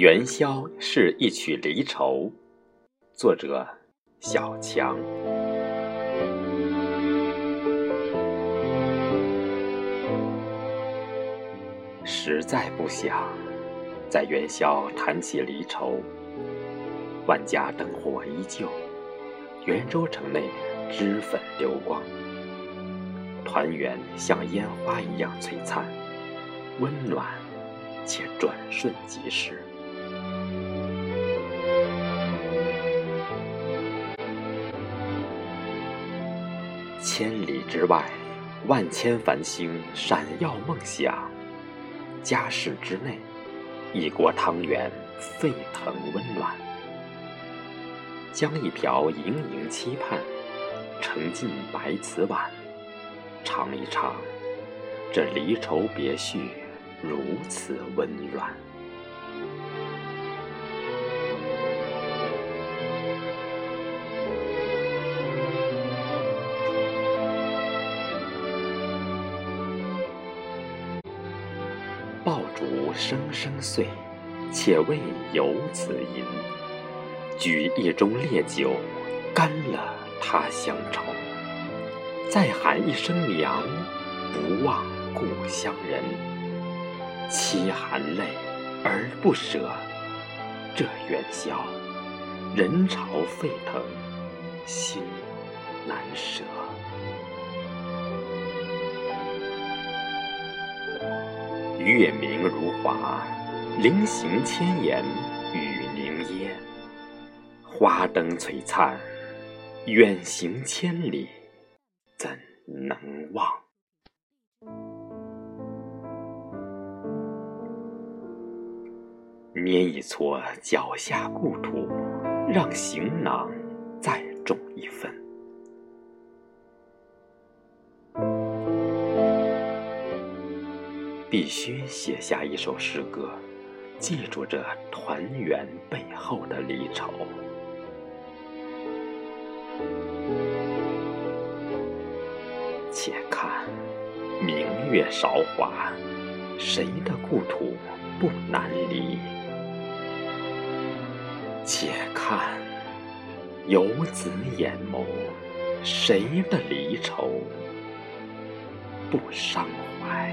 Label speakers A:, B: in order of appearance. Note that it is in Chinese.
A: 元宵是一曲离愁，作者小强。实在不想在元宵谈起离愁，万家灯火依旧，元州城内脂粉流光，团圆像烟花一样璀璨，温暖且转瞬即逝。千里之外，万千繁星闪耀梦想；家室之内，一锅汤圆沸腾温暖。将一瓢盈盈期盼，盛进白瓷碗，尝一尝这离愁别绪，如此温软。爆竹声声碎，且为游子吟。举一盅烈酒，干了他乡愁。再喊一声娘，不忘故乡人。凄含泪而不舍，这元宵，人潮沸腾，心难舍。月明如华，菱形千眼雨凝噎。花灯璀璨，远行千里，怎能忘？捏一撮脚下故土，让行囊再重一分。必须写下一首诗歌，记住这团圆背后的离愁。且看明月韶华，谁的故土不难离？且看游子眼眸，谁的离愁不伤怀？